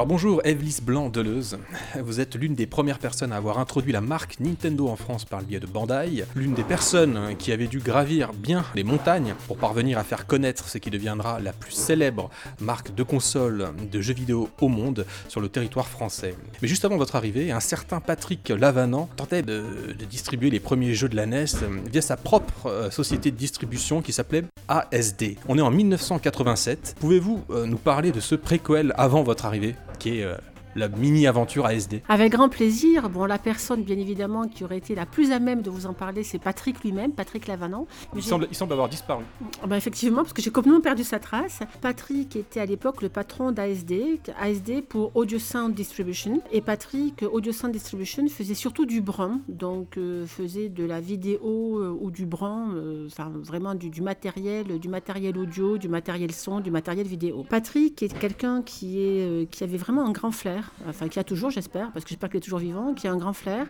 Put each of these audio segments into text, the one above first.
Alors bonjour Evelysse Blanc-Deleuze, vous êtes l'une des premières personnes à avoir introduit la marque Nintendo en France par le biais de Bandai, l'une des personnes qui avait dû gravir bien les montagnes pour parvenir à faire connaître ce qui deviendra la plus célèbre marque de console de jeux vidéo au monde sur le territoire français. Mais juste avant votre arrivée, un certain Patrick Lavanant tentait de, de distribuer les premiers jeux de la NES via sa propre euh, société de distribution qui s'appelait ASD. On est en 1987. Pouvez-vous euh, nous parler de ce préquel avant votre arrivée? Qui est euh, la mini-aventure ASD. Avec grand plaisir. Bon, la personne, bien évidemment, qui aurait été la plus à même de vous en parler, c'est Patrick lui-même, Patrick Lavanant. Il semble, il semble avoir disparu. Ben, effectivement, parce que j'ai complètement perdu sa trace. Patrick était à l'époque le patron d'ASD, ASD pour Audio Sound Distribution. Et Patrick, Audio Sound Distribution, faisait surtout du brun, donc euh, faisait de la vidéo euh, ou du brun, euh, enfin vraiment du, du, matériel, du matériel audio, du matériel son, du matériel vidéo. Patrick est quelqu'un qui, est, qui avait vraiment un grand flair enfin qui a toujours, j'espère, parce que j'espère qu'il est toujours vivant, qui a un grand flair,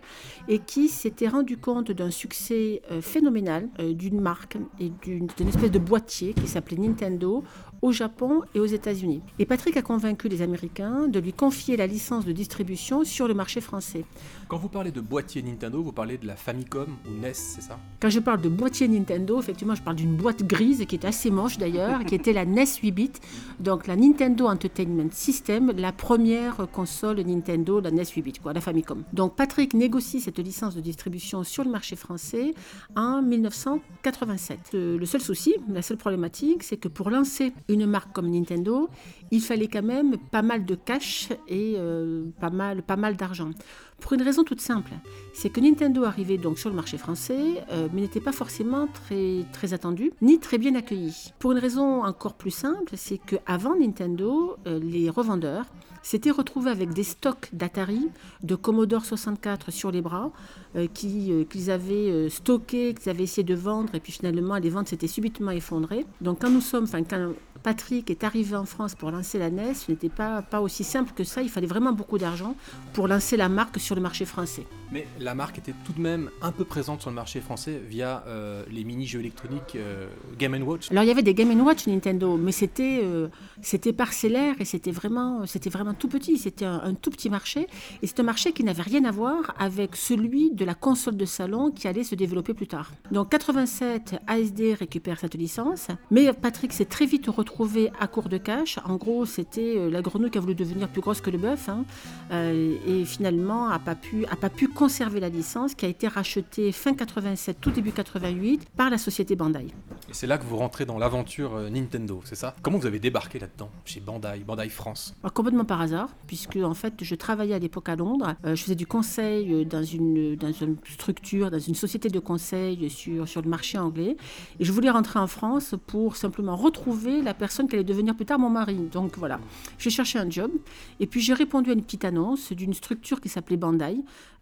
et qui s'était rendu compte d'un succès euh, phénoménal euh, d'une marque et d'une espèce de boîtier qui s'appelait Nintendo au Japon et aux États-Unis. Et Patrick a convaincu les Américains de lui confier la licence de distribution sur le marché français. Quand vous parlez de boîtier Nintendo, vous parlez de la Famicom ou NES, c'est ça? Quand je parle de boîtier Nintendo, effectivement, je parle d'une boîte grise qui était assez moche d'ailleurs, qui était la NES 8 bits, donc la Nintendo Entertainment System, la première console Nintendo, la NES 8 bits, quoi, la Famicom. Donc Patrick négocie cette licence de distribution sur le marché français en 1987. Le seul souci, la seule problématique, c'est que pour lancer une marque comme Nintendo, il fallait quand même pas mal de cash et euh, pas mal, pas mal d'argent. Pour une raison toute simple, c'est que Nintendo arrivait donc sur le marché français, euh, mais n'était pas forcément très, très attendu, ni très bien accueilli. Pour une raison encore plus simple, c'est qu'avant Nintendo, euh, les revendeurs s'étaient retrouvés avec des stocks d'Atari, de Commodore 64 sur les bras, qu'ils avaient stockés, qu'ils avaient essayé de vendre, et puis finalement les ventes s'étaient subitement effondrées. Donc quand nous sommes, enfin quand Patrick est arrivé en France pour lancer la NES, ce n'était pas, pas aussi simple que ça. Il fallait vraiment beaucoup d'argent pour lancer la marque sur le marché français. Mais la marque était tout de même un peu présente sur le marché français via euh, les mini-jeux électroniques euh, Game Watch. Alors il y avait des Game Watch Nintendo, mais c'était euh, c'était parcellaire et c'était vraiment, c'était vraiment tout petit. C'était un, tout petit marché. Et c'est un marché qui n'avait rien à voir avec celui de la console de salon qui allait se développer plus tard. Donc 87, ASD récupère cette licence, mais Patrick s'est très vite retrouvé à court de cash. En gros, c'était la grenouille qui a voulu devenir plus grosse que le bœuf. Hein. et finalement, pas pu, a pas pu conserver la licence qui a été rachetée fin 87, tout début 88 par la société Bandai. Et c'est là que vous rentrez dans l'aventure euh, Nintendo, c'est ça? Comment vous avez débarqué là-dedans, chez Bandai, Bandai France? Alors, Complètement par hasard, puisque en fait je travaillais à l'époque à Londres, euh, je faisais du conseil euh, dans une, dans une structure, dans une société de conseil sur, sur le marché anglais, et je voulais rentrer en France pour simplement retrouver la personne qui allait devenir plus tard mon mari. Donc voilà, j'ai cherché un job, et puis j'ai répondu à une petite annonce d'une structure qui s'appelait Bandai.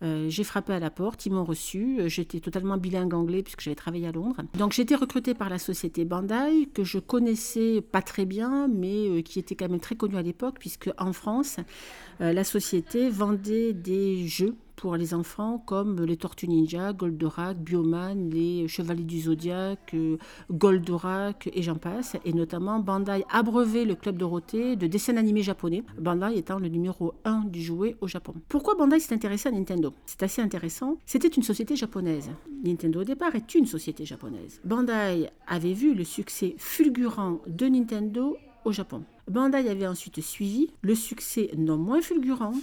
Euh, j'ai frappé à la porte, ils m'ont reçu. Euh, j'étais totalement bilingue anglais puisque j'avais travaillé à Londres. Donc été recrutée par la société Bandai que je connaissais pas très bien, mais euh, qui était quand même très connue à l'époque puisque en France, la société vendait des jeux pour les enfants comme les Tortues Ninja, Goldorak, Bioman, les Chevaliers du Zodiaque, euh, Goldorak et j'en passe. Et notamment, Bandai a brevé le Club Dorothée de dessins animés japonais, Bandai étant le numéro 1 du jouet au Japon. Pourquoi Bandai s'est intéressé à Nintendo? C'est assez intéressant. C'était une société japonaise. Nintendo au départ est une société japonaise. Bandai avait vu le succès fulgurant de Nintendo au Japon. Bandai avait ensuite suivi le succès non moins fulgurant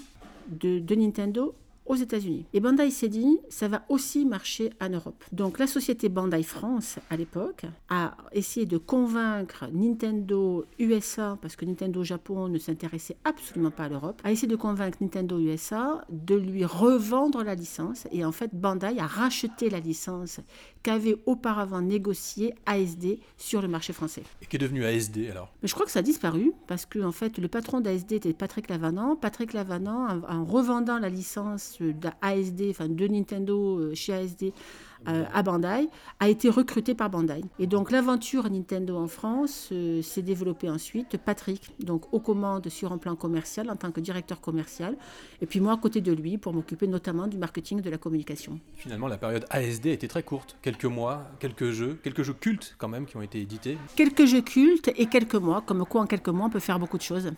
de, de Nintendo aux États-Unis. Et Bandai s'est dit, ça va aussi marcher en Europe. Donc la société Bandai France, à l'époque, a essayé de convaincre Nintendo USA, parce que Nintendo Japon ne s'intéressait absolument pas à l'Europe, a essayé de convaincre Nintendo USA de lui revendre la licence. Et en fait, Bandai a racheté la licence qu'avait auparavant négocié ASD sur le marché français. Et qui est devenu ASD alors? Mais Je crois que ça a disparu, parce que en fait, le patron d'ASD était Patrick Lavanant. Patrick Lavanant, en revendant la licence d'ASD, enfin de Nintendo euh, chez ASD à Bandai, a été recruté par Bandai. Et donc l'aventure Nintendo en France euh, s'est développée ensuite. Patrick, donc aux commandes sur un plan commercial en tant que directeur commercial, et puis moi à côté de lui pour m'occuper notamment du marketing de la communication. Finalement, la période ASD était très courte, quelques mois, quelques jeux, quelques jeux cultes quand même qui ont été édités. Quelques jeux cultes et quelques mois, comme quoi en quelques mois on peut faire beaucoup de choses.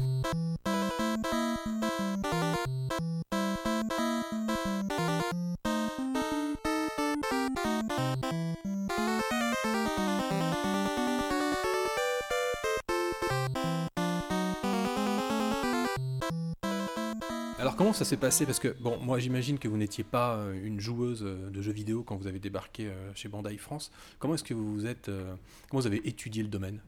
Ça s'est passé Parce que, bon, moi j'imagine que vous n'étiez pas euh, une joueuse euh, de jeux vidéo quand vous avez débarqué euh, chez Bandai France. Comment est-ce que vous êtes... comment vous avez étudié le domaine?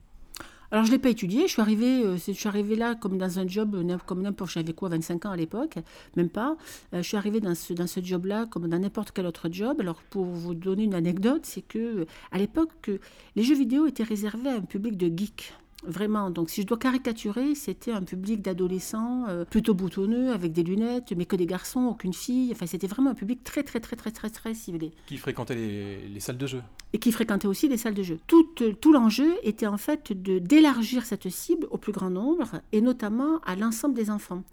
Alors je ne l'ai pas étudié, je suis arrivée, je suis arrivée là comme dans un job, comme n'importe, j'avais quoi, 25 ans à l'époque, même pas. je suis arrivée dans ce, dans ce job-là comme dans n'importe quel autre job. Alors pour vous donner une anecdote, c'est que à l'époque, les jeux vidéo étaient réservés à un public de geeks. Vraiment, donc si je dois caricaturer, c'était un public d'adolescents euh, plutôt boutonneux, avec des lunettes, mais que des garçons, aucune fille. Enfin, c'était vraiment un public très, très, très, très, très, très ciblé. Qui fréquentait les, salles de jeu Et qui fréquentait aussi les salles de jeu. Tout, tout l'enjeu était en fait d'élargir cette cible au plus grand nombre, et notamment à l'ensemble des enfants.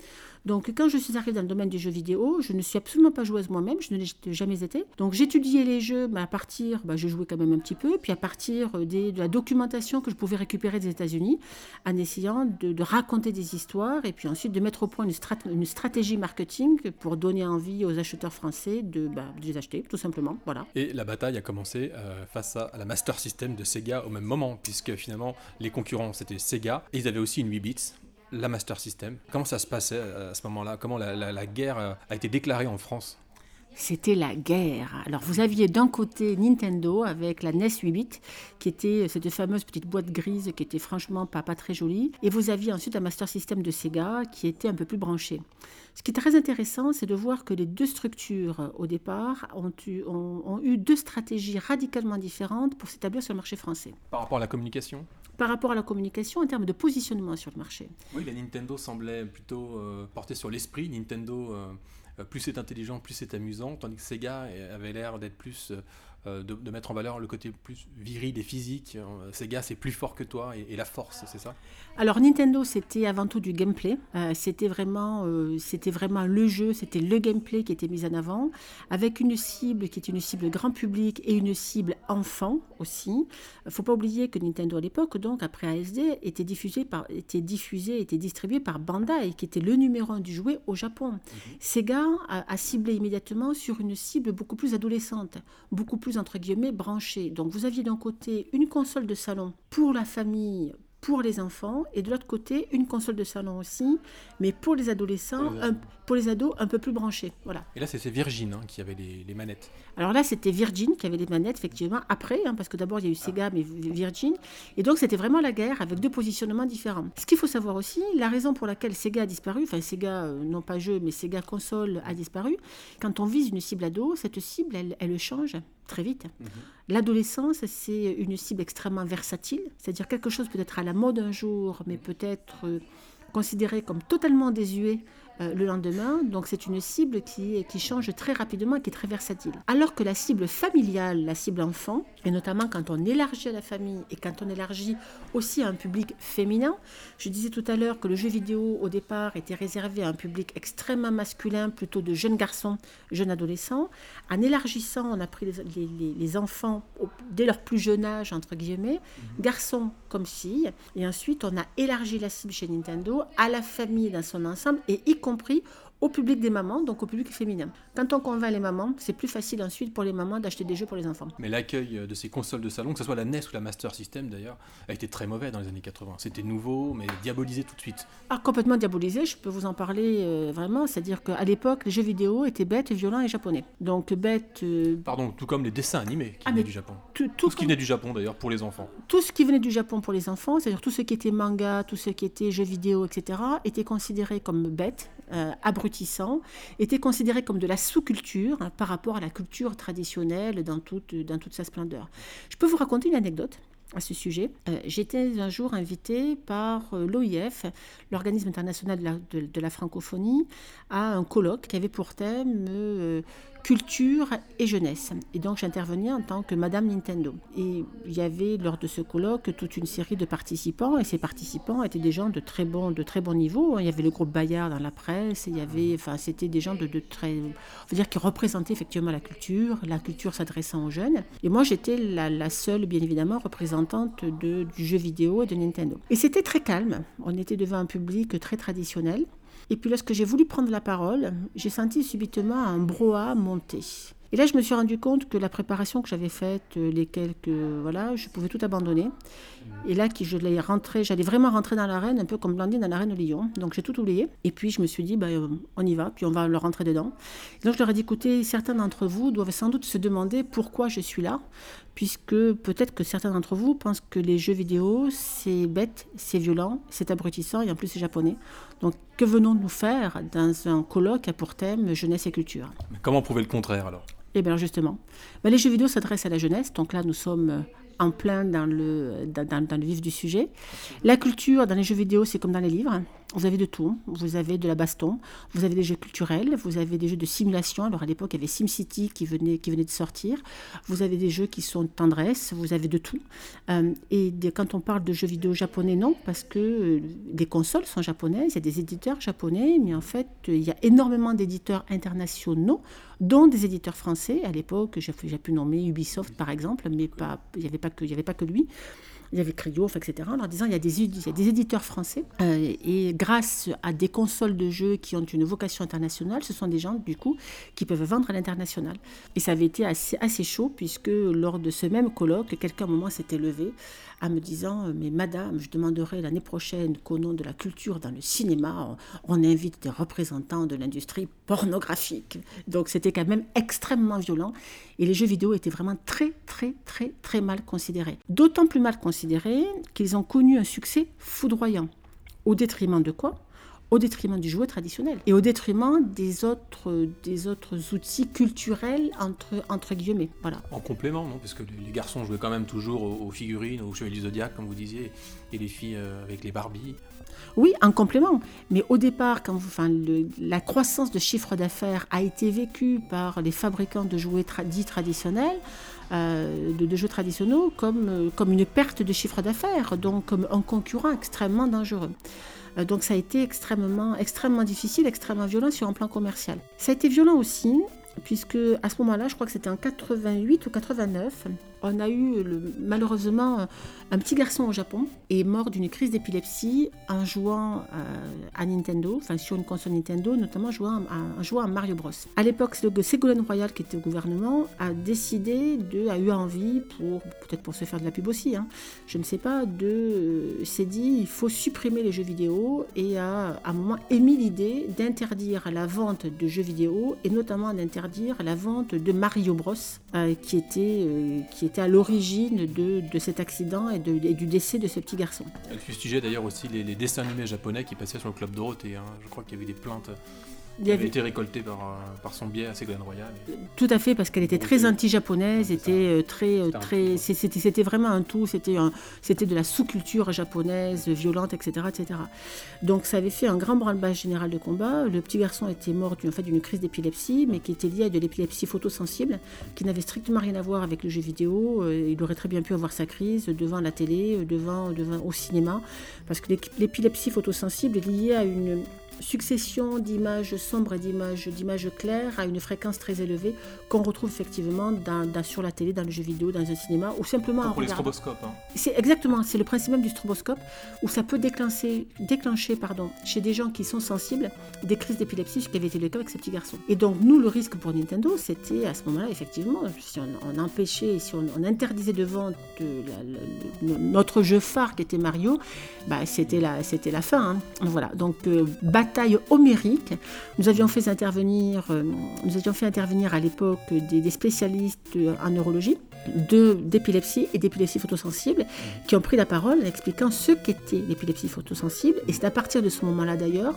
Donc, quand je suis arrivée dans le domaine du jeu vidéo, je ne suis absolument pas joueuse moi-même, je ne l'ai jamais été. Donc, j'étudiais les jeux à partir, bah, je jouais quand même un petit peu, puis à partir euh, des, de la documentation que je pouvais récupérer des États-Unis, en essayant de, raconter des histoires et puis ensuite de mettre au point une, stratégie marketing pour donner envie aux acheteurs français de, bah, les acheter, tout simplement. Voilà. Et la bataille a commencé euh, face à, la Master System de Sega au même moment, puisque finalement les concurrents c'était Sega et ils avaient aussi une 8 bits la Master System. Comment ça se passait euh, à ce moment-là? Comment la, guerre euh, a été déclarée en France? C'était la guerre. Alors vous aviez d'un côté Nintendo avec la NES 8 bits, qui était cette fameuse petite boîte grise qui était franchement pas, pas très jolie. Et vous aviez ensuite la Master System de Sega qui était un peu plus branchée. Ce qui est très intéressant, c'est de voir que les deux structures au départ ont eu, ont eu deux stratégies radicalement différentes pour s'établir sur le marché français. Par rapport à la communication? Par rapport à la communication en termes de positionnement sur le marché. Oui, la Nintendo semblait plutôt euh, porter sur l'esprit. Nintendo, euh, plus c'est intelligent, plus c'est amusant, tandis que Sega avait l'air d'être plus euh, de, mettre en valeur le côté plus viril et physique. Euh, Sega, c'est plus fort que toi et, la force, c'est ça? Alors Nintendo, c'était avant tout du gameplay. Euh, c'était vraiment, c'était vraiment le jeu, c'était le gameplay qui était mis en avant, avec une cible qui est une cible grand public et une cible enfant aussi. Il faut pas oublier que Nintendo à l'époque, donc après ASD, était diffusé par, était diffusé, était distribué par Bandai, qui était le numéro un du jouet au Japon. Mhm. Sega a, a ciblé immédiatement sur une cible beaucoup plus adolescente, beaucoup plus entre guillemets branchés. Donc vous aviez d'un côté une console de salon pour la famille, pour les enfants, et de l'autre côté une console de salon aussi, mais pour les adolescents, pour les ados un peu plus branchés. Voilà. Et là, c'était Virgin hein, qui avait les, manettes. Alors là, c'était Virgin qui avait les manettes, effectivement, après, hein, parce que d'abord, il y a eu Sega, mais Virgin. Et donc, c'était vraiment la guerre avec deux positionnements différents. Ce qu'il faut savoir aussi, la raison pour laquelle Sega a disparu, enfin, Sega, euh, non pas jeu, mais Sega console a disparu, quand on vise une cible ado, cette cible, elle, elle change très vite. Mhm. L'adolescence, c'est une cible extrêmement versatile, c'est-à-dire quelque chose peut être à la mode un jour, mais peut-être euh, considéré comme totalement désuet euh, le lendemain. Donc c'est une cible qui, qui change très rapidement et qui est très versatile. Alors que la cible familiale, la cible enfant, et notamment quand on élargit à la famille et quand on élargit aussi à un public féminin, je disais tout à l'heure que le jeu vidéo au départ était réservé à un public extrêmement masculin, plutôt de jeunes garçons, jeunes adolescents. En élargissant, on a pris les, les, enfants dès leur plus jeune âge, entre guillemets, mhm. garçons comme filles, et ensuite on a élargi la cible chez Nintendo à la famille dans son ensemble et y compris au public des mamans, donc au public féminin. Quand on convainc les mamans, c'est plus facile ensuite pour les mamans d'acheter des jeux pour les enfants. Mais l'accueil de ces consoles de salon, que ce soit la NES ou la Master System d'ailleurs, a été très mauvais dans les années 80. C'était nouveau, mais diabolisé tout de suite. Ah, complètement diabolisé, je peux vous en parler euh, vraiment. C'est-à-dire qu'à l'époque, les jeux vidéo étaient bêtes, violents et japonais. Donc bêtes. Euh, Pardon, tout comme les dessins animés qui ah, venaient du Japon. Tout, ce qui venait du Japon d'ailleurs pour les enfants. Tout ce qui venait du Japon pour les enfants, c'est-à-dire tout ce qui était manga, tout ce qui était jeux vidéo, etc., était considéré comme bêtes, abrutissant était considéré comme de la sous-culture hein, par rapport à la culture traditionnelle dans toute, dans toute sa splendeur. Je peux vous raconter une anecdote à ce sujet. Euh, j'étais un jour invitée par euh, l'OIF, l'Organisme international de la, francophonie, à un colloque qui avait pour thème euh, culture et jeunesse. Et donc j'intervenais en tant que Madame Nintendo. Et il y avait lors de ce colloque toute une série de participants, et ces participants étaient des gens de très bon, de très bon niveau. Il y avait le groupe Bayard dans la presse, il y avait, enfin c'était des gens de, très, dire qui représentaient effectivement la culture, la culture s'adressant aux jeunes. Et moi j'étais la, la, seule, bien évidemment, représentante de, du jeu vidéo et de Nintendo. Et c'était très calme. On était devant un public très traditionnel. Et puis lorsque j'ai voulu prendre la parole, j'ai senti subitement un brouhaha monter. Et là, je me suis rendu compte que la préparation que j'avais faite, euh, les quelques. Voilà, je pouvais tout abandonner. Et là, je l'ai rentré, j'allais vraiment rentrer dans l'arène, un peu comme Blandine dans l'arène de Lyon. Donc j'ai tout oublié. Et puis je me suis dit, bah, euh, on y va, puis on va le rentrer dedans. donc je leur ai dit, écoutez, certains d'entre vous doivent sans doute se demander pourquoi je suis là, puisque peut-être que certains d'entre vous pensent que les jeux vidéo, c'est bête, c'est violent, c'est abrutissant, et en plus c'est japonais. Donc que venons-nous faire dans un colloque à pour thème jeunesse et culture? Mais Comment prouver le contraire alors? Eh bien justement, ben, les jeux vidéo s'adressent à la jeunesse, donc là nous sommes en plein dans le, dans, le vif du sujet. La culture dans les jeux vidéo, c'est comme dans les livres. Vous avez de tout. Vous avez de la baston, vous avez des jeux culturels, vous avez des jeux de simulation. Alors à l'époque, il y avait SimCity qui venait, de sortir. Vous avez des jeux qui sont tendresse, vous avez de tout. Euh, et quand on parle de jeux vidéo japonais, non, parce que euh, des consoles sont japonaises, il y a des éditeurs japonais, mais en fait, il y a énormément d'éditeurs internationaux, dont des éditeurs français. À l'époque, j'ai pu nommer Ubisoft par exemple, mais il n'y avait pas que lui il y avait Cryo, etc., en leur disant il y a des, il y a des éditeurs français, euh, et grâce à des consoles de jeux qui ont une vocation internationale, ce sont des gens, du coup, qui peuvent vendre à l'international. Et ça avait été assez, assez chaud, puisque lors de ce même colloque, quelqu'un à un moment s'était levé en me disant Mais madame, je demanderai l'année prochaine qu'au nom de la culture dans le cinéma, on, invite des représentants de l'industrie pornographique. Donc c'était quand même extrêmement violent. Et les jeux vidéo étaient vraiment très, très, très, très mal considérés. D'autant plus mal considérés qu'ils ont connu un succès foudroyant. Au détriment de quoi? Au détriment du jouet traditionnel et au détriment des autres, des autres outils culturels entre, entre guillemets. Voilà. En complément, non? Parce que les garçons jouaient quand même toujours aux, figurines, aux chevaliers du zodiaque, comme vous disiez, et les filles euh, avec les Barbies. Oui, en complément. Mais au départ, quand vous, enfin, la croissance de chiffre d'affaires a été vécue par les fabricants de jouets dits traditionnels, de, de, jeux traditionnels, comme, euh, comme une perte de chiffre d'affaires, donc comme un concurrent extrêmement dangereux. Euh, donc ça a été extrêmement, extrêmement difficile, extrêmement violent sur un plan commercial. Ça a été violent aussi puisque à ce moment-là, je crois que c'était en 88 ou 89, on a eu malheureusement un petit garçon au Japon est mort d'une crise d'épilepsie en jouant euh, à Nintendo, enfin sur une console Nintendo, notamment jouant en jouant à Mario Bros. À l'époque, Ségolène Royal, qui était au gouvernement, a décidé de, a eu envie pour peut-être pour se faire de la pub aussi, hein, je ne sais pas, de euh, s'est dit il faut supprimer les jeux vidéo et a à un moment émis l'idée d'interdire la vente de jeux vidéo et notamment d'interdire la vente de Mario Bros, euh, qui était à l'origine de, de, cet accident et, de, du décès de ce petit garçon. Ce sujet d'ailleurs aussi les, les, dessins animés japonais qui passaient sur le club Dorothée. Je crois qu'il y avait des plaintes il avait été récolté par, euh, par son biais à Ségolène Royal. Tout à fait, parce qu'elle était très anti-japonaise, était euh, très, euh, très, c'était vraiment un tout, c'était de la sous-culture japonaise, violente, etc., etc. Donc ça avait fait un grand branle-bas général de combat. Le petit garçon était mort d'une fait, d'une crise d'épilepsie, mais qui était liée à de l'épilepsie photosensible, qui n'avait strictement rien à voir avec le jeu vidéo. Il aurait très bien pu avoir sa crise devant la télé, devant, devant au cinéma, parce que l'épilepsie photosensible est liée à une succession d'images sombres et d'images, d'images claires à une fréquence très élevée qu'on retrouve effectivement dans, sur la télé, dans le jeu vidéo, dans un cinéma ou simplement Comme pour les stroboscopes. Hein. C'est exactement, c'est le principe même du stroboscope où ça peut déclencher, déclencher pardon, chez des gens qui sont sensibles des crises d'épilepsie, ce qui avait été le cas avec ces petits garçons. Et donc nous, le risque pour Nintendo, c'était à ce moment-là effectivement, si on, empêchait, si on, interdisait de vendre notre jeu phare qui était Mario, bah, c'était la, c'était la fin. Hein. Voilà, donc euh, bataille homérique. Nous avions fait intervenir, euh, nous avions fait intervenir à l'époque des, spécialistes en neurologie d'épilepsie et d'épilepsie photosensible qui ont pris la parole en expliquant ce qu'était l'épilepsie photosensible. Et c'est à partir de ce moment-là d'ailleurs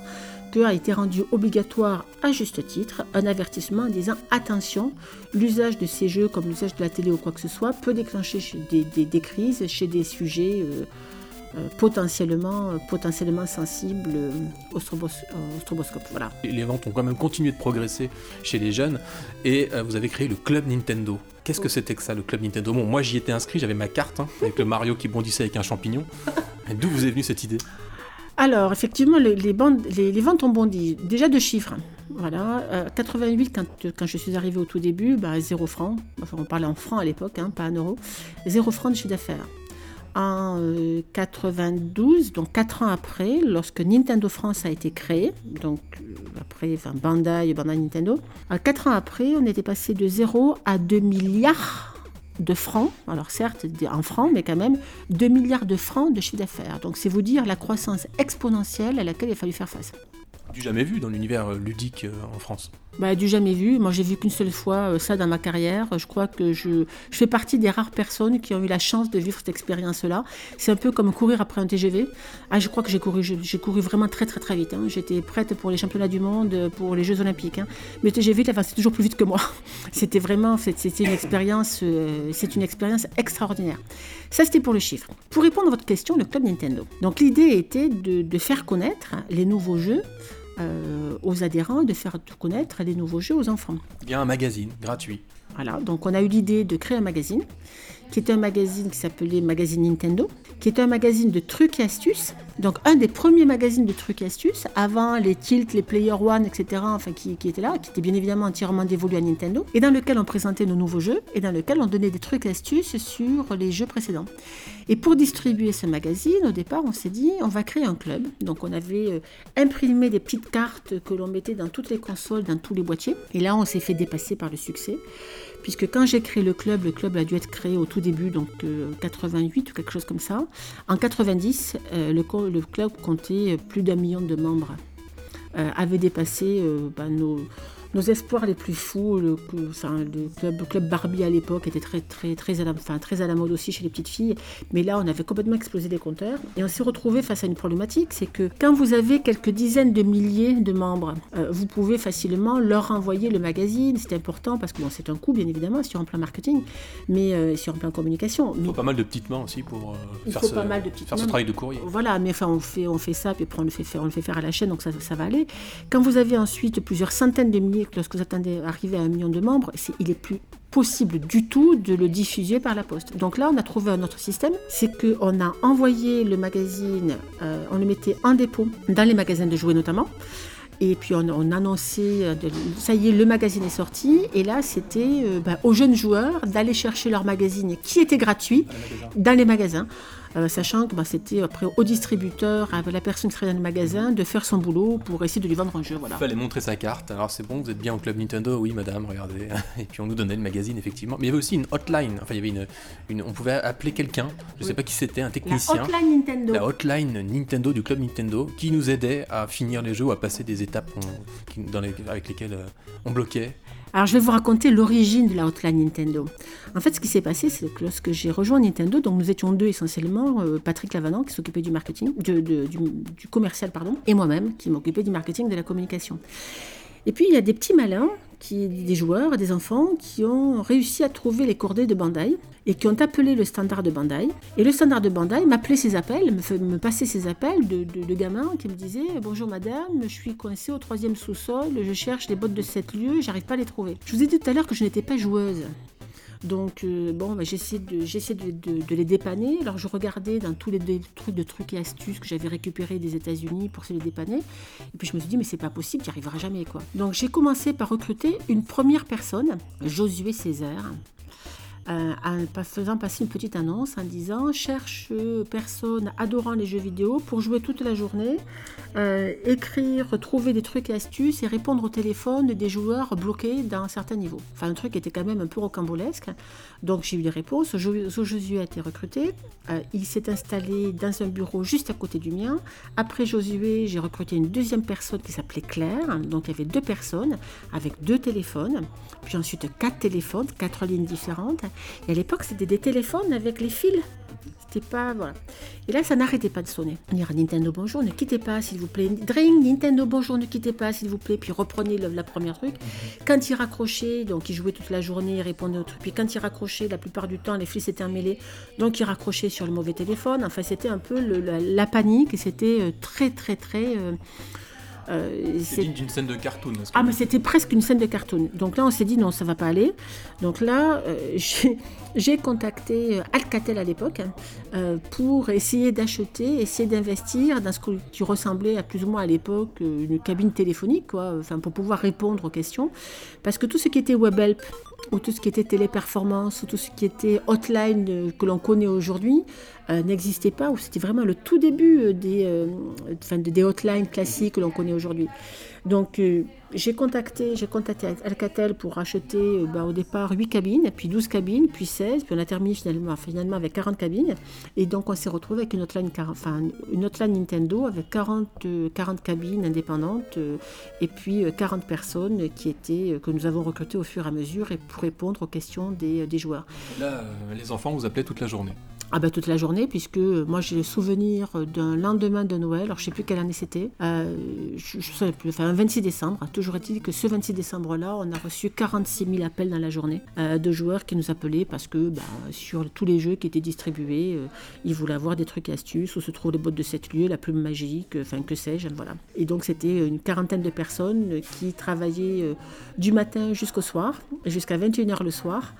a été rendu obligatoire à juste titre un avertissement en disant attention, l'usage de ces jeux comme l'usage de la télé ou quoi que ce soit peut déclencher des, crises chez des sujets euh, euh, potentiellement, euh, potentiellement sensibles euh, au, stroboscope. Voilà. Les ventes ont quand même continué de progresser chez les jeunes et vous avez créé le Club Nintendo. Qu'est-ce que c'était que ça, le Club Nintendo? Bon, moi j'y étais inscrit, j'avais ma carte hein, avec le Mario qui bondissait avec un champignon. D'où vous est venue cette idée? Alors, effectivement, les, bandes, les, ventes ont bondi. Déjà de chiffres. Voilà. 88, quand, quand, je suis arrivée au tout début, bah, zéro franc. Enfin, on parlait en francs à l'époque, hein, pas en euros. Zéro franc de chiffre d'affaires en 92, donc 4 ans après, lorsque Nintendo France a été créé, donc après enfin, Bandai, Bandai Nintendo. quatre ans après, on était passé de 0 à 2 milliards de francs, alors certes en francs, mais quand même 2 milliards de francs de chiffre d'affaires. Donc c'est vous dire la croissance exponentielle à laquelle il a fallu faire face. Du jamais vu dans l'univers ludique en France bah, du jamais vu. Moi, j'ai vu qu'une seule fois euh, ça dans ma carrière. Je crois que je, je, fais partie des rares personnes qui ont eu la chance de vivre cette expérience-là. C'est un peu comme courir après un TGV. Ah, je crois que j'ai couru, j'ai couru vraiment très très très vite. Hein. J'étais prête pour les championnats du monde, pour les Jeux Olympiques. Hein. Mais le TGV, c'est toujours plus vite que moi. C'était vraiment, c'était une expérience, euh, c'est une expérience extraordinaire. Ça, c'était pour le chiffre. Pour répondre à votre question, le club Nintendo. Donc, l'idée était de faire connaître les nouveaux jeux euh, aux adhérents de faire connaître les nouveaux jeux aux enfants. Il y a un magazine gratuit. Voilà, donc on a eu l'idée de créer un magazine qui était un magazine qui s'appelait Magazine Nintendo, qui était un magazine de trucs et astuces. Donc un des premiers magazines de trucs et astuces, avant les Tilt, les Player One, etc., enfin qui, qui étaient là, qui était bien évidemment entièrement dévolu à Nintendo, et dans lequel on présentait nos nouveaux jeux, et dans lequel on donnait des trucs et astuces sur les jeux précédents. Et pour distribuer ce magazine, au départ, on s'est dit, on va créer un club. Donc on avait euh, imprimé des petites cartes que l'on mettait dans toutes les consoles, dans tous les boîtiers. Et là, on s'est fait dépasser par le succès puisque quand j'ai créé le club, le club a dû être créé au tout début, donc 88 euh, ou quelque chose comme ça. En 90, euh, le, club comptait plus d'un million de membres, euh, avait dépassé bah, nos nos espoirs les plus fous. Le, club, club, Barbie à l'époque était très, très, très, à la, enfin, très à la mode aussi chez les petites filles. Mais là, on avait complètement explosé les compteurs. Et on s'est retrouvé face à une problématique c'est que quand vous avez quelques dizaines de milliers de membres, euh, vous pouvez facilement leur envoyer le magazine. C'est important parce que bon, c'est un coût, bien évidemment, sur un plan marketing, mais euh, sur un plan communication. Il faut pas mal de petites mains aussi pour euh, faire, ce, pas mal de faire ce travail de courrier. Voilà, mais enfin, on fait, on fait ça, puis après on le fait faire, on le fait faire à la chaîne, donc ça, ça va aller. Quand vous avez ensuite plusieurs centaines de milliers lorsque vous attendez arriver à un million de membres, il est plus possible du tout de le diffuser par la poste. Donc là, on a trouvé un autre système, c'est qu'on a envoyé le magazine, euh, on le mettait en dépôt dans les magasins de jouets notamment. Et puis on, on annonçait, euh, ça y est, le magazine est sorti. Et là, c'était euh, bah, aux jeunes joueurs d'aller chercher leur magazine qui était gratuit dans les magasins. Euh, sachant que bah, c'était après au distributeur, à la personne qui travaille dans le magasin, de faire son boulot pour essayer de lui vendre un jeu. Voilà. Il fallait montrer sa carte. Alors c'est bon, vous êtes bien au club Nintendo Oui, madame, regardez. Et puis on nous donnait le magazine, effectivement. Mais il y avait aussi une hotline. Enfin, il y avait une, une on pouvait appeler quelqu'un. Je ne sais pas qui c'était, un technicien. La hotline Nintendo. La hotline Nintendo du club Nintendo, qui nous aidait à finir les jeux, à passer des étapes dans les, avec lesquelles euh, on bloquait. Alors je vais vous raconter l'origine de la hotline Nintendo. En fait, ce qui s'est passé, c'est que lorsque j'ai rejoint Nintendo, donc nous étions deux essentiellement, euh, Patrick Lavanant qui s'occupait du marketing, du, du, commercial pardon, et moi-même qui m'occupais du marketing de la communication. Et puis il y a des petits malins, qui, des joueurs, des enfants, qui ont réussi à trouver les cordées de Bandai et qui ont appelé le standard de Bandai. Et le standard de Bandai m'appelait ses appels, me, me passait ses appels de, de, gamins qui me disaient Bonjour madame, je suis coincé au troisième sous-sol, je cherche les bottes de sept lieux, j'arrive pas à les trouver. Je vous ai dit tout à l'heure que je n'étais pas joueuse. Donc, euh, bon, bah, j'essaie de, de, de, les dépanner. Alors, je regardais dans tous les trucs de trucs et astuces que j'avais récupérés des États-Unis pour se les dépanner. Et puis, je me suis dit, mais c'est pas possible, j'y arriverai jamais, quoi. Donc, j'ai commencé par recruter une première personne, Josué Césaire, euh, en faisant passer une petite annonce en disant cherche personne adorant les jeux vidéo pour jouer toute la journée, euh, écrire, trouver des trucs et astuces et répondre au téléphone des joueurs bloqués dans certains niveaux. Enfin, un truc qui était quand même un peu rocambolesque. Donc j'ai eu des réponses. Josué a été recruté. Euh, il s'est installé dans un bureau juste à côté du mien. Après Josué, j'ai recruté une deuxième personne qui s'appelait Claire. Donc il y avait deux personnes avec deux téléphones. Puis ensuite quatre téléphones, quatre lignes différentes. Et à l'époque, c'était des téléphones avec les fils. C'était pas. Voilà. Et là, ça n'arrêtait pas de sonner. On Nintendo bonjour, ne quittez pas, s'il vous plaît. Dring, Nintendo bonjour, ne quittez pas, s'il vous plaît. Puis reprenez la première truc. Quand il raccrochait, donc il jouait toute la journée, il répondait au truc. Puis quand il raccrochait, la plupart du temps, les fils étaient emmêlés. Donc il raccrochait sur le mauvais téléphone. Enfin, c'était un peu la, panique c'était euh, très, très, très. Euh, euh, c'est une scène de cartoon. Ah, mais c'était presque une scène de cartoon. Donc là, on s'est dit non, ça va pas aller. Donc là, euh, j'ai contacté Alcatel à l'époque, pour essayer d'acheter, essayer d'investir dans ce qui ressemblait à plus ou moins à l'époque une cabine téléphonique, quoi, enfin, pour pouvoir répondre aux questions. Parce que tout ce qui était web help, ou tout ce qui était téléperformance, ou tout ce qui était hotline que l'on connaît aujourd'hui, n'existait pas, ou c'était vraiment le tout début des, enfin, des hotlines classiques que l'on connaît aujourd'hui. Donc euh, j'ai contacté, contacté Alcatel pour acheter euh, bah, au départ 8 cabines, puis 12 cabines, puis 16, puis on a terminé finalement, finalement avec 40 cabines. Et donc on s'est retrouvé avec une hotline, enfin, une Nintendo avec 40, 40 euh, cabines indépendantes et puis 40 personnes qui étaient, que nous avons recrutées au fur et à mesure et pour répondre aux questions des, des joueurs. Là, les enfants vous appelaient toute la journée ah ben, toute la journée, puisque moi j'ai le souvenir d'un lendemain de Noël, alors je ne sais plus quelle année c'était, euh, je, je sais plus, enfin un 26 décembre, toujours est-il que ce 26 décembre-là, on a reçu 46 000 appels dans la journée euh, de joueurs qui nous appelaient parce que bah, sur tous les jeux qui étaient distribués, euh, ils voulaient avoir des trucs et astuces, où se trouvent les bottes de 7 lieux, la plume magique, enfin que sais-je, voilà. Et donc c'était une quarantaine de personnes qui travaillaient du matin jusqu'au soir, jusqu'à 21h le soir,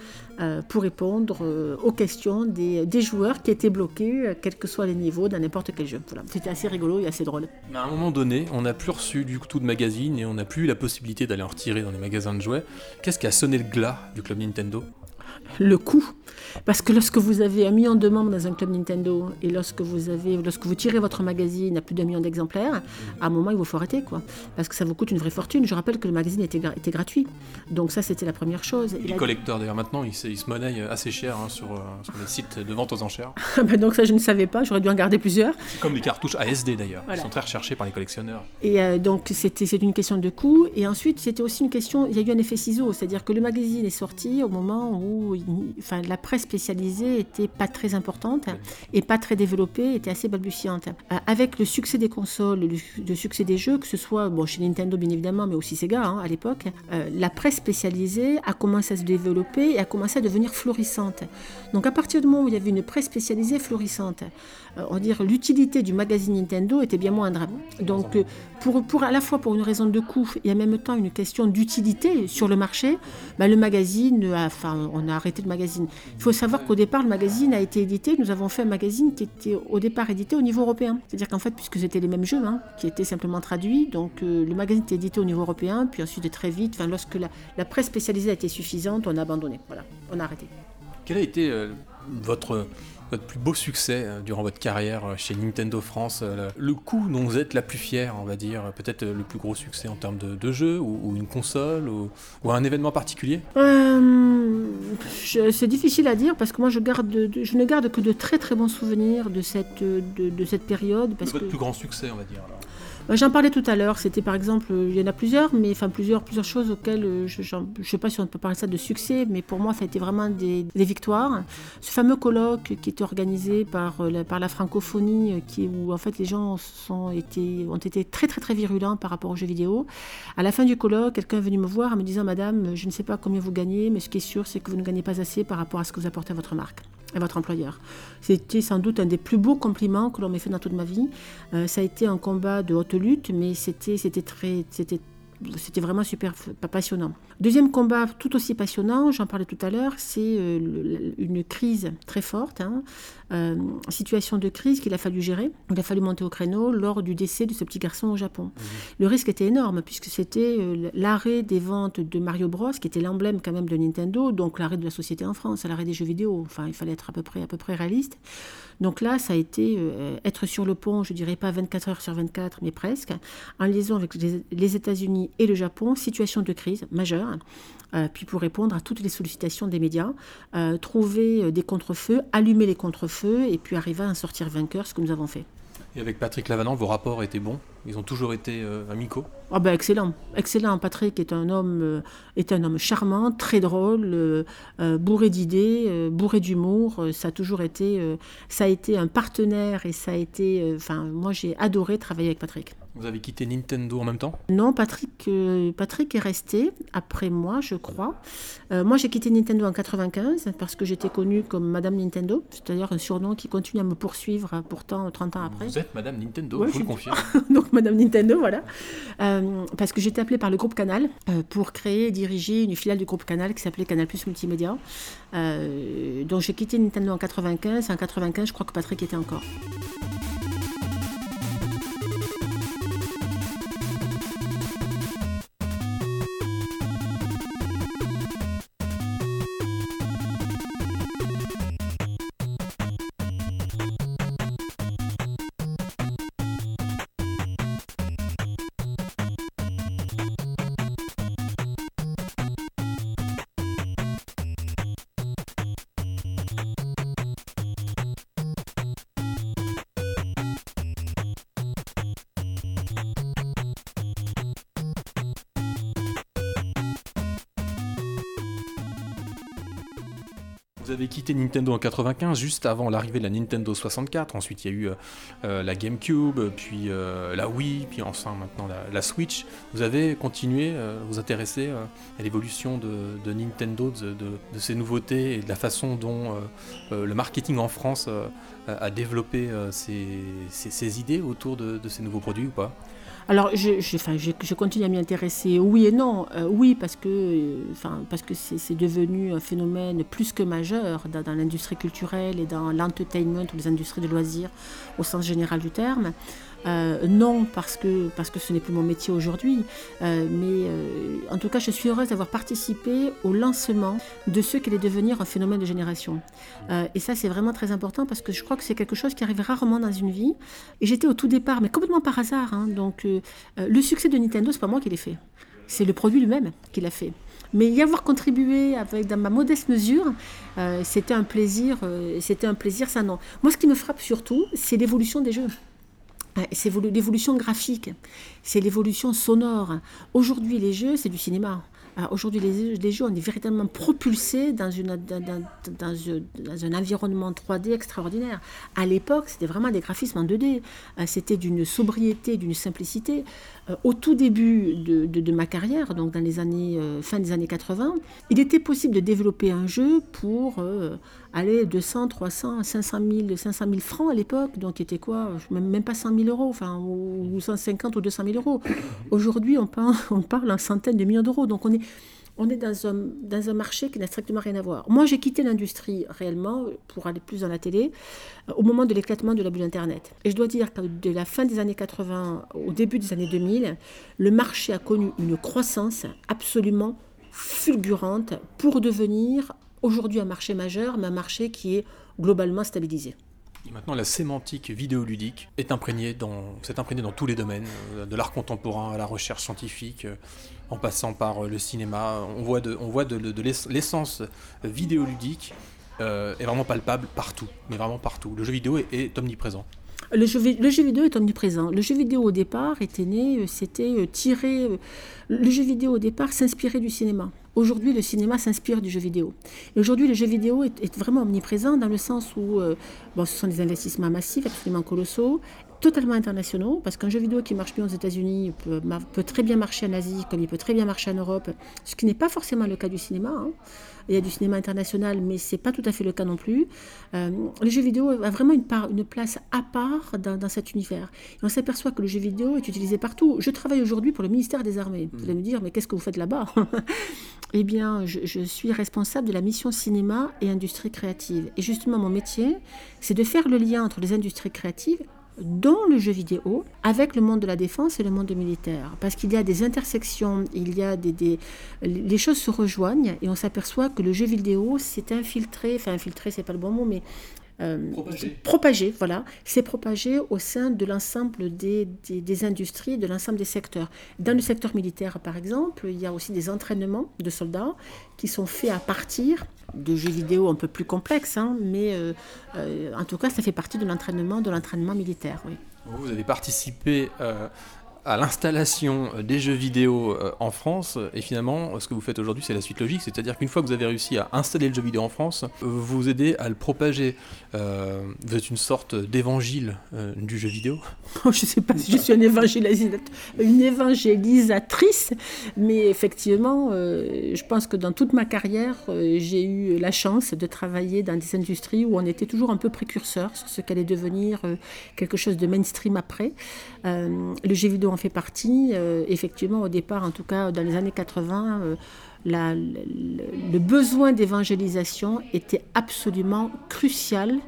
pour répondre aux questions des joueurs qui étaient bloqués, euh, quels que soient les niveaux, dans n'importe quel jeu. C'était assez rigolo et assez drôle. Mais à un moment donné, on n'a plus reçu du tout de magazines et on n'a plus eu la possibilité d'aller en retirer dans les magasins de jouets. Qu'est-ce qui a sonné le glas du club Nintendo? Le coût. Parce que lorsque vous avez un million de membres dans un club Nintendo et lorsque vous, avez, lorsque vous tirez votre magazine à plus d'un million d'exemplaires, à un moment, il vous faut arrêter. Quoi. Parce que ça vous coûte une vraie fortune. Je rappelle que le magazine était, était gratuit. Donc ça, c'était la première chose. les collecteurs, d'ailleurs, maintenant, ils, se monnaient assez cher hein, sur, euh, sur, les sites de vente aux enchères. Ah bah donc ça, je ne savais pas. J'aurais dû en garder plusieurs. Comme les cartouches ASD, d'ailleurs. Ils sont très recherchés par les collectionneurs. Et euh, donc, c'était c'est une question de coût. Et ensuite, c'était aussi une question... Il y a eu un effet ciseau. C'est-à-dire que le magazine est sorti au moment où enfin, la presse spécialisée était pas très importante et pas très développée, était assez balbutiante. Euh, avec le succès des consoles, le, succès des jeux, que ce soit bon, chez Nintendo bien évidemment, mais aussi Sega hein, à l'époque, euh, la presse spécialisée a commencé à se développer et a commencé à devenir florissante. Donc à partir du moment où il y avait une presse spécialisée florissante, euh, on va dire l'utilité du magazine Nintendo était bien moindre. Donc pour, pour, à la fois pour une raison de coût et en même temps une question d'utilité sur le marché, bah, le magazine, enfin on a arrêté le magazine. Il faut savoir qu'au départ le magazine a été édité, nous avons fait un magazine qui était au départ édité au niveau européen. C'est-à-dire qu'en fait, puisque c'était les mêmes jeux hein, qui étaient simplement traduits, donc euh, le magazine était édité au niveau européen, puis ensuite très vite, enfin, lorsque la, presse spécialisée a été suffisante, on a abandonné. Voilà, on a arrêté. Quel a été euh, votre votre plus beau succès euh, durant votre carrière euh, chez Nintendo France euh, Le coup dont vous êtes la plus fière, on va dire, peut-être le plus gros succès en termes de, de jeu ou, une console ou, un événement particulier? C'est difficile à dire parce que moi je, garde je ne garde que de très très bons souvenirs de cette, de, cette période. Parce votre plus grand succès, on va dire. J'en parlais tout à l'heure, c'était par exemple, il y en a plusieurs, mais enfin plusieurs, plusieurs choses auxquelles euh, je ne sais pas si on peut parler ça de succès, mais pour moi ça a été vraiment des, victoires. Ce fameux colloque qui était organisé par, euh, la, francophonie, euh, où en fait les gens ont été très très très virulents par rapport aux jeux vidéo. À la fin du colloque, quelqu'un est venu me voir en me disant Madame, je ne sais pas combien vous gagnez, mais ce qui est sûr c'est que vous ne gagnez pas assez par rapport à ce que vous apportez à votre marque et votre employeur. C'était sans doute un des plus beaux compliments que l'on m'ait fait dans toute ma vie. Euh, ça a été un combat de haute lutte, mais c'était, vraiment super passionnant. Deuxième combat tout aussi passionnant, j'en parlais tout à l'heure, c'est euh, une crise très forte, hein, euh, situation de crise qu'il a fallu gérer. Il a fallu monter au créneau lors du décès de ce petit garçon au Japon. Mmh. Le risque était énorme puisque c'était euh, l'arrêt des ventes de Mario Bros, qui était l'emblème quand même de Nintendo, donc l'arrêt de la société en France, l'arrêt des jeux vidéo. Enfin, il fallait être à peu près, à peu près réaliste. Donc là, ça a été être sur le pont, je dirais pas 24 heures sur 24, mais presque, en liaison avec les États-Unis et le Japon, situation de crise majeure, euh, puis pour répondre à toutes les sollicitations des médias, euh, trouver euh, des contre-feux, allumer les contre-feux et puis arriver à en sortir vainqueur, ce que nous avons fait. Et avec Patrick Lavanant, vos rapports étaient bons? Ils ont toujours été amicaux ah ben excellent, excellent. Patrick est un homme, est un homme charmant, très drôle, bourré d'idées, bourré d'humour. Ça a toujours été, ça a été un partenaire et ça a été, enfin moi j'ai adoré travailler avec Patrick. Vous avez quitté Nintendo en même temps? Non, Patrick, euh, Patrick est resté après moi, je crois. Euh, moi, j'ai quitté Nintendo en 95 parce que j'étais connue comme Madame Nintendo, c'est-à-dire un surnom qui continue à me poursuivre pourtant 30 ans après. Vous êtes Madame Nintendo, je vous le confirme. Donc Madame Nintendo, voilà. Euh, parce que j'étais appelée par le groupe Canal pour créer et diriger une filiale du groupe Canal qui s'appelait Canal Plus Multimédia. donc j'ai quitté Nintendo en 95. En 95, je crois que Patrick était encore. Nintendo en 95, juste avant l'arrivée de la Nintendo 64. Ensuite, il y a eu euh, euh, la GameCube, puis euh, la Wii, puis enfin maintenant la, Switch. Vous avez continué à vous intéresser à l'évolution de, Nintendo, de, ces nouveautés et de la façon dont le marketing en France a développé ses, idées autour de ces nouveaux produits ou pas? Alors, je, je, continue à m'y intéresser, oui et non. Euh, oui, parce que, euh, parce que c'est devenu un phénomène plus que majeur dans, l'industrie culturelle et dans l'entertainment ou les industries de loisirs au sens général du terme. Euh, non parce que, parce que ce n'est plus mon métier aujourd'hui, mais en tout cas je suis heureuse d'avoir participé au lancement de ce qui allait devenir un phénomène de génération. et ça c'est vraiment très important parce que je crois que c'est quelque chose qui arrive rarement dans une vie. Et j'étais au tout départ, mais complètement par hasard. Hein, donc euh, le succès de Nintendo, c'est pas moi qui l'ai fait. C'est le produit lui-même qui l'a fait. Mais y avoir contribué avec, dans ma modeste mesure, euh, c'était un plaisir. Euh, c'était un plaisir, ça non. Moi, ce qui me frappe surtout, c'est l'évolution des jeux. C'est l'évolution graphique, c'est l'évolution sonore. Aujourd'hui, les jeux, c'est du cinéma. Aujourd'hui, les, jeux, on est véritablement propulsés dans, dans, un environnement 3D extraordinaire. À l'époque, c'était vraiment des graphismes en 2D. Euh, c'était d'une sobriété, d'une simplicité. Euh, au tout début de, ma carrière, donc dans les années, euh, fin des années 80, il était possible de développer un jeu pour aller 200, 300, 500 000, 500 000 francs à l'époque, donc qui était quoi même, pas 100 000 euros, enfin, ou 150 ou 200 000 euros. Aujourd'hui, on parle, on parle en centaines de millions d'euros. Donc on est, on est dans un, dans un marché qui n'a strictement rien à voir. Moi, j'ai quitté l'industrie réellement pour aller plus dans la télé euh, au moment de l'éclatement de la bulle Internet. Et je dois dire que de la fin des années 80 au début des années 2000, le marché a connu une croissance absolument fulgurante pour devenir aujourd'hui un marché majeur, mais un marché qui est globalement stabilisé. Maintenant, la sémantique vidéoludique est imprégnée dans, s'est imprégnée dans tous les domaines, euh, de l'art contemporain à la recherche scientifique, euh, en passant par euh, le cinéma. On voit de, on voit de, l'essence vidéoludique est vraiment palpable partout, mais vraiment partout. Le jeu vidéo est omniprésent. Le jeu, vidéo est omniprésent. Le jeu vidéo au départ était né, c'était tiré. Le jeu vidéo au départ s'inspirait du cinéma. Aujourd'hui, le cinéma s'inspire du jeu vidéo. Et aujourd'hui, le jeu vidéo est, vraiment omniprésent dans le sens où bon, ce sont des investissements massifs, absolument colossaux, totalement internationaux, parce qu'un jeu vidéo qui marche bien aux États-Unis peut, peut, très bien marcher en Asie, comme il peut très bien marcher en Europe, ce qui n'est pas forcément le cas du cinéma. Hein il y a du cinéma international, mais c'est pas tout à fait le cas non plus. Euh, le jeu vidéo a vraiment une, part, une place à part dans, cet univers. Et on s'aperçoit que le jeu vidéo est utilisé partout. Je travaille aujourd'hui pour le ministère des Armées. Vous allez me dire, mais qu'est-ce que vous faites là-bas? Eh bien, je, je suis responsable de la mission cinéma et industrie créative. Et justement, mon métier, c'est de faire le lien entre les industries créatives dans le jeu vidéo avec le monde de la défense et le monde militaire. Parce qu'il y a des intersections, il y a des, les choses se rejoignent et on s'aperçoit que le jeu vidéo s'est infiltré, enfin infiltré c'est pas le bon mot, mais euh, propagé. voilà, c'est propagé au sein de l'ensemble des, des, industries, de l'ensemble des secteurs. Dans le secteur militaire, par exemple, il y a aussi des entraînements de soldats qui sont faits à partir de jeux vidéo un peu plus complexes, hein, mais euh, euh, en tout cas, ça fait partie de l'entraînement, de l'entraînement militaire. Oui. Vous avez participé à l'installation euh, des jeux vidéo euh, en France, et finalement, ce que vous faites aujourd'hui, c'est la suite logique, c'est-à-dire qu'une fois que vous avez réussi à installer le jeu vidéo en France, vous aidez à le propager. Euh, vous êtes une sorte d'évangile du jeu vidéo Je ne sais pas si je suis une évangélisatrice, mais effectivement, je pense que dans toute ma carrière, j'ai eu la chance de travailler dans des industries où on était toujours un peu précurseur sur ce qu'allait devenir quelque chose de mainstream après. le jeu vidéo en fait partie. effectivement, au départ, en tout cas dans les années 80, la, le, le besoin d'évangélisation était absolument crucial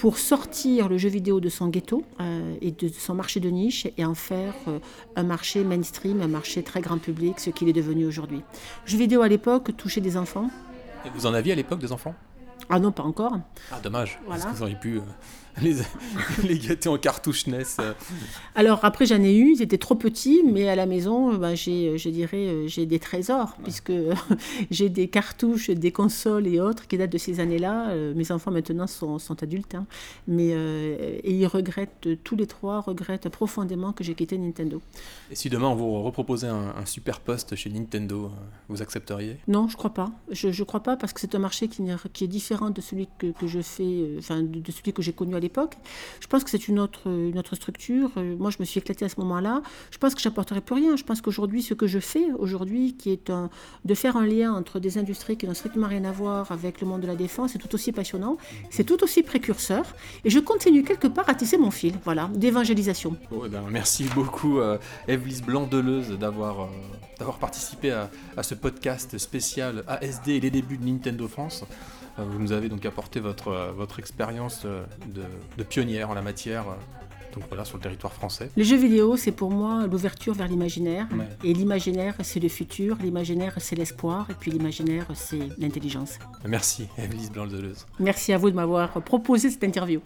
pour sortir le jeu vidéo de son ghetto euh, et de son marché de niche et en faire euh, un marché mainstream, un marché très grand public, ce qu'il est devenu aujourd'hui. Le jeu vidéo à l'époque touchait des enfants. Et vous en aviez à l'époque des enfants? Ah non, pas encore. Ah dommage, parce que vous auriez pu... Euh, les, les gâtés en cartouche NES. Euh. Alors après j'en ai eu, ils étaient trop petits, mais à la maison, ben, j'ai, je dirais, euh, j'ai des trésors, puisque j'ai des cartouches, des consoles et autres qui datent de ces années-là. Euh, mes enfants maintenant sont, sont adultes, hein. mais et ils regrettent, tous les trois regrettent profondément que j'ai quitté Nintendo. Et si demain on vous reproposait un, super poste chez Nintendo, vous accepteriez? Non, je crois pas. Je, ne crois pas parce que c'est un marché qui, qui est différent de celui que, que je fais, enfin de, de celui que j'ai connu à l'époque. Je pense que c'est une autre, structure. Euh, moi, je me suis éclatée à ce moment-là. Je pense que j'apporterai plus rien. Je pense qu'aujourd'hui, ce que je fais aujourd'hui, qui est de faire un lien entre des industries qui n'ont strictement rien à voir avec le monde de la défense, c'est tout aussi passionnant, c'est tout aussi précurseur. Et je continue quelque part à tisser mon fil, voilà, d'évangélisation. Oh, ben, merci beaucoup, euh, Evelyse Blanc-Deleuze, d'avoir euh, d'avoir participé à, ce podcast spécial ASD et les débuts de Nintendo France. Euh, vous nous avez donc apporté votre, euh, votre expérience euh, de, pionnière en la matière. Donc voilà, sur le territoire français. Les jeux vidéo, c'est pour moi l'ouverture vers l'imaginaire. Et l'imaginaire, c'est le futur. L'imaginaire, c'est l'espoir. Et puis l'imaginaire, c'est l'intelligence. Merci, Evelise Blanc-Deleuze. Merci à vous de m'avoir proposé cette interview.